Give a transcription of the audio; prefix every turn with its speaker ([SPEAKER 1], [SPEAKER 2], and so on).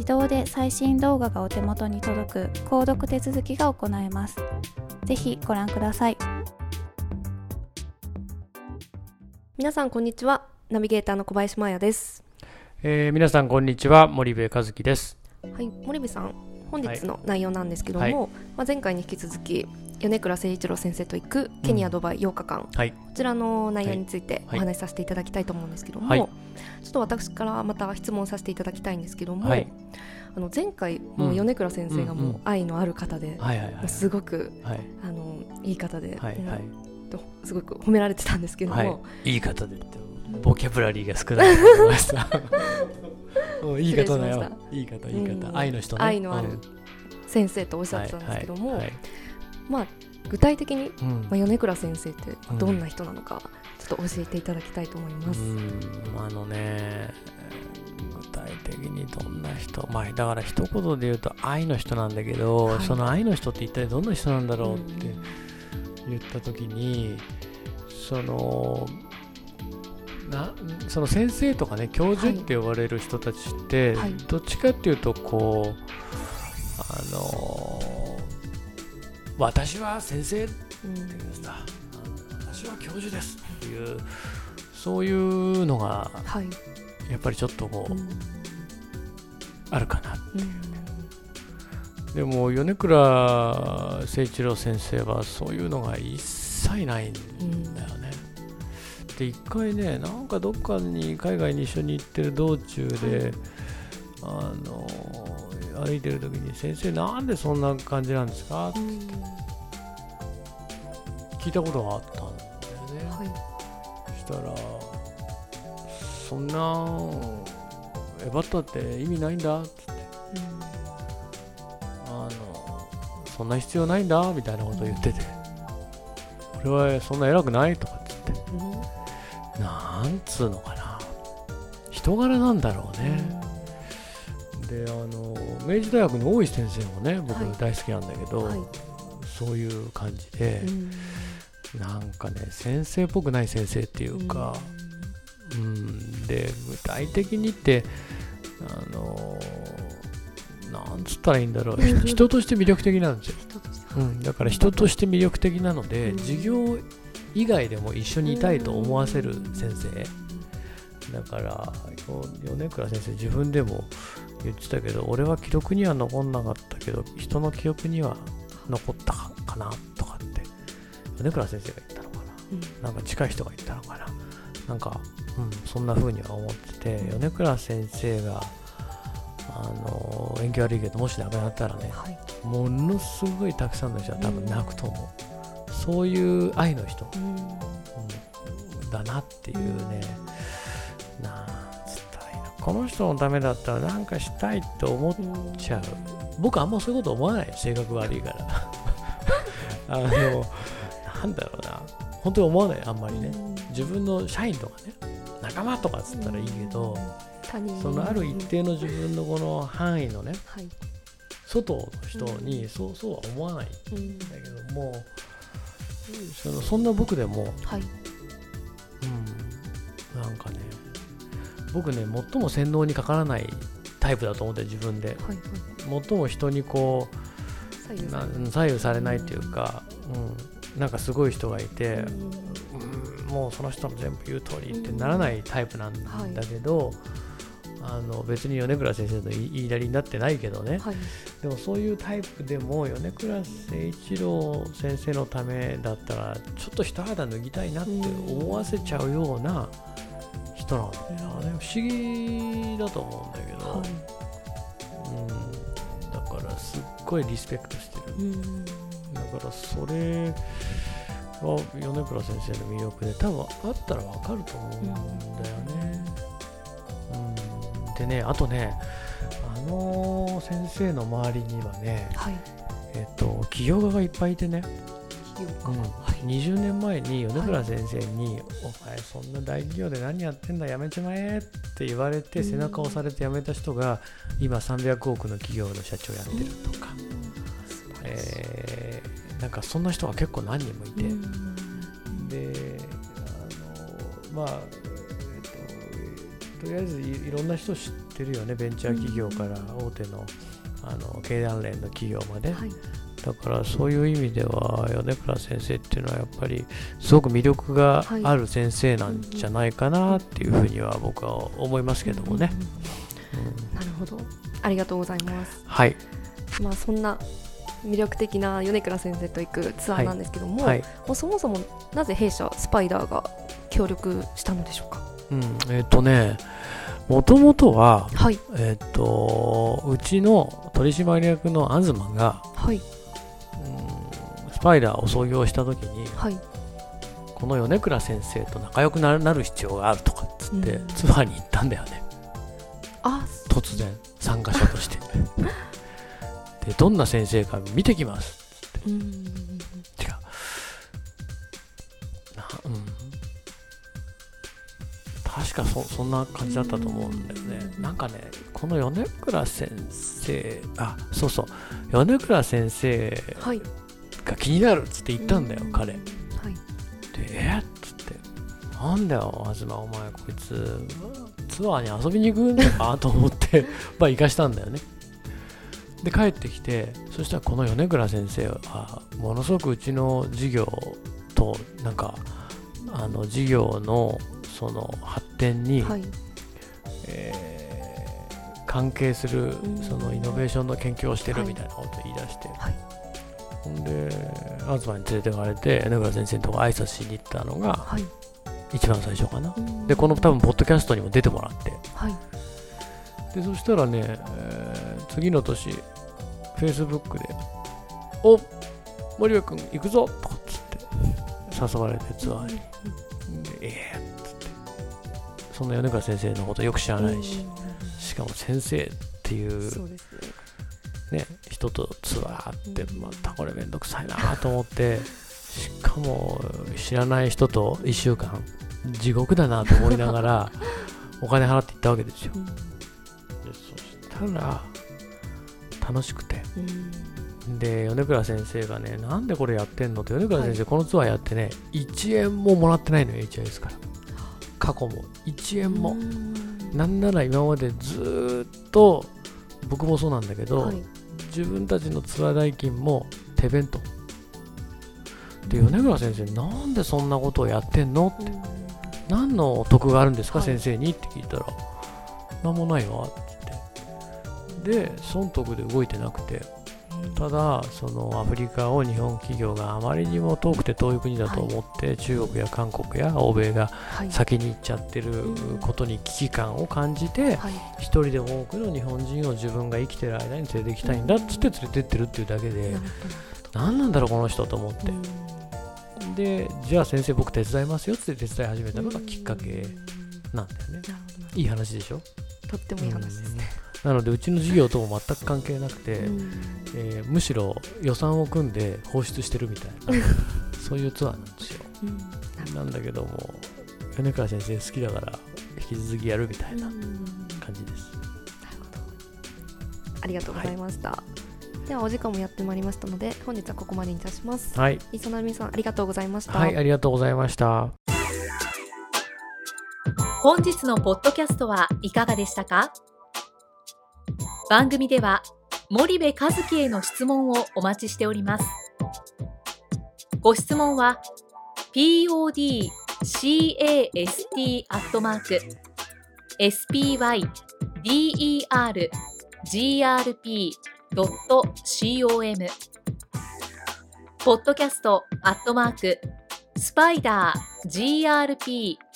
[SPEAKER 1] 自動で最新動画がお手元に届く購読手続きが行えます。ぜひご覧ください。
[SPEAKER 2] 皆さんこんにちは。ナビゲーターの小林真也です。
[SPEAKER 3] えー、皆さんこんにちは。森部和樹です。
[SPEAKER 2] はい森部さん本日の内容なんですけども、はい、まあ、前回に引き続き米倉誠一郎先生と行くケニア・ドバイ8日間、うんはい、こちらの内容についてお話しさせていただきたいと思うんですけども、はい、ちょっと私からまた質問させていただきたいんですけども、はい、あの前回もう米倉先生がもう愛のある方で、すごく、あのいい方で、はいはい、すごく褒められてたんですけども、
[SPEAKER 3] い、い方でってボキャブラリーが少ないと思いました いい方だよ。いい方いい方、うん、愛の人ね。
[SPEAKER 2] 愛のある先生とおっしゃってたんですけども、まあ具体的に、うん、まあ、米倉先生ってどんな人なのか、ちょっと教えていただきたいと思います。
[SPEAKER 3] あのね具体的にどんな人、まあ、だから一言で言うと愛の人なんだけど、はい、その愛の人って一体どんな人なんだろうって言った時に、そのなその先生とかね教授って呼ばれる人たちって、はい、どっちかっていうとこうあの私は先生っていうん、私は教授ですっていうそういうのが、はい、やっぱりちょっとこう、うん、あるかな。っていうね、うん、でも米倉誠一郎先生はそういうのが一切ないんだよね、って一回ねなんかどっかに海外に一緒に行ってる道中で、あの歩いてる時に「先生なんでそんな感じなんですか?」って聞いたことがあったんだよね。はい、そしたら「そんなえばったって意味ないんだ」ってって、あの「そんな必要ないんだ」みたいなことを言ってて「俺はそんな偉くない」とかって言って。うんなんつうのかな。人柄なんだろうね、であの明治大学の大石先生もね僕大好きなんだけど、はい、そういう感じで、うん、なんかね先生っぽくない先生っていうか、うん、うん、で具体的にってあのなんつったらいいんだろう。人として魅力的なんですよ、うん、だから人として魅力的なので、授業以外でも一緒にいたいと思わせる先生？だから米倉先生自分でも言ってたけど俺は記録には残んなかったけど人の記憶には残ったかなとかって米倉先生が言ったのかな、うん、なんか近い人が言ったのかな？なんか、うん、そんな風には思ってて米倉先生があの縁起悪いけどもし亡くなったらね、はい。ものすごいたくさんの人は多分泣くと思う、そういう愛の人、だなっていうね、なんつったらいいの。この人のためだったら何かしたいって思っちゃう、僕あんまそういうこと思わない性格悪いから。あのなんだろうな。本当に思わないあんまりね。自分の社員とかね。仲間とかっつったらいいけどそのある一定の自分のこの範囲のね、はい、外の人にそうそうは思わないんだけども、そのそんな僕でも、はい、うんなんかね僕ね最も洗脳にかからないタイプだと思って自分で、はいはい、最も人にこう左右されない。っていうか、うん、なんかすごい人がいて、うん、もうその人の全部言う通りってならないタイプなんだけど、はいあの別に米倉先生の言いなりになってないけどね、はい、でもそういうタイプでも米倉誠一郎先生のためだったらちょっと一肌脱ぎたいなって思わせちゃうような人なんだよね。不思議だと思うんだけど、はい、うん。だからすっごいリスペクトしてる、だからそれは米倉先生の魅力で多分あったら分かると思うんだよね。でねあとねあの先生の周りにはね、はい、えっと起業家がいっぱいいてね。うん。はい、20年前に米倉先生に、はい、お前そんな大企業で何やってんだやめちまえって言われて背中を押されて辞めた人が今300億の企業の社長やってるとか、えー、なんかそんな人が結構何人もいて、であのまあとりあえずいろんな人知ってるよねベンチャー企業から大手のあの経団連の企業まで、はい、だからそういう意味では米倉先生っていうのはやっぱりすごく魅力がある先生なんじゃないかなっていうふうには僕は思いますけどもね。
[SPEAKER 2] なるほど。ありがとうございます。
[SPEAKER 3] はい、
[SPEAKER 2] まあそんな魅力的な米倉先生と行くツアーなんですけども、はい。はい、もうそもそもなぜ弊社スパイダーが協力したのでしょうか？
[SPEAKER 3] うん、えっ、ー、とね、もともとは、はい、えっ、ー、と、うちの取締役の東が、はい、うん、スパイダーを創業した時に、はい、この米倉先生と仲良くなる必要があるとかっつって、うん、ツアーに行ったんだよね。あ突然、参加者として。で、どんな先生か見てきますっって。うん確かそそんな感じだったと思うんだよね。なんかね、この米倉先生、あ、そうそう、米倉先生が気になるっつって言ったんだよ、はい、彼。はい、で、えっつって、なんだよ、東、お前、こいつ、ツアーに遊びに行くのかと思って、まあ、行かしたんだよね。で、帰ってきて、そしたらこの米倉先生は、ものすごくうちの事業と、なんか、あの事業のその発展に、はい、えー、関係するそのイノベーションの研究をしてるみたいなことを言い出して、はい、ほんで東に連れてかれて米倉先生のとこ挨拶しに行ったのが、はい、一番最初かな。でこの多分ポッドキャストにも出てもらって、はい、でそしたらね、えー、次の年 Facebook で「お森部君行くぞ!」とかっつって誘われてツアーに。でえーその米川先生のことよく知らないし、しかも先生っていうね。人とツアーってまたこれめんどくさいなと思ってしかも知らない人と1週間地獄だなと思いながら お金払って行ったわけですよ、でそしたら楽しくて、で米倉先生がねなんでこれやってんのって米倉先生、このツアーやってね1円ももらってないのよ HIS から過去も1円も。なんなら今までずっと僕もそうなんだけど、はい、自分たちのツアー代金も手弁当。で米倉先生なんでそんなことをやってんの？って。何の得があるんですか、はい、先生に？って聞いたら。何もないわって言って。で損得で動いてなくてただそのアフリカを日本企業があまりにも遠くて遠い国だと思って、はい、中国や韓国や欧米が先に行っちゃってることに危機感を感じて、はい、一人でも多くの日本人を自分が生きてる間に連れて行きたいんだっつって連れてってるっていうだけで、何なんだろうこの人と思って。でじゃあ先生僕手伝いますよって手伝い始めたのがきっかけなんだよね。いい話でしょ？
[SPEAKER 2] とってもいい話ですね。
[SPEAKER 3] なのでうちの事業とも全く関係なくて、うん、えー、むしろ予算を組んで放出してるみたいなそういうツアーなんですよ、うん、なんだけども米川先生好きだから引き続きやるみたいな感じです、なるほど。
[SPEAKER 2] ありがとうございました、はい、ではお時間もやってまいりましたので本日はここまでにいたします。
[SPEAKER 3] はい。
[SPEAKER 2] 磯波さんありがとうございました。
[SPEAKER 3] はいありがとうございました
[SPEAKER 4] 本日のポッドキャストはいかがでしたか？番組では森部和樹への質問をお待ちしております。ご質問は podcast アットマーク spydergrp.com ポッドキャストアットマークスパイダー grp.com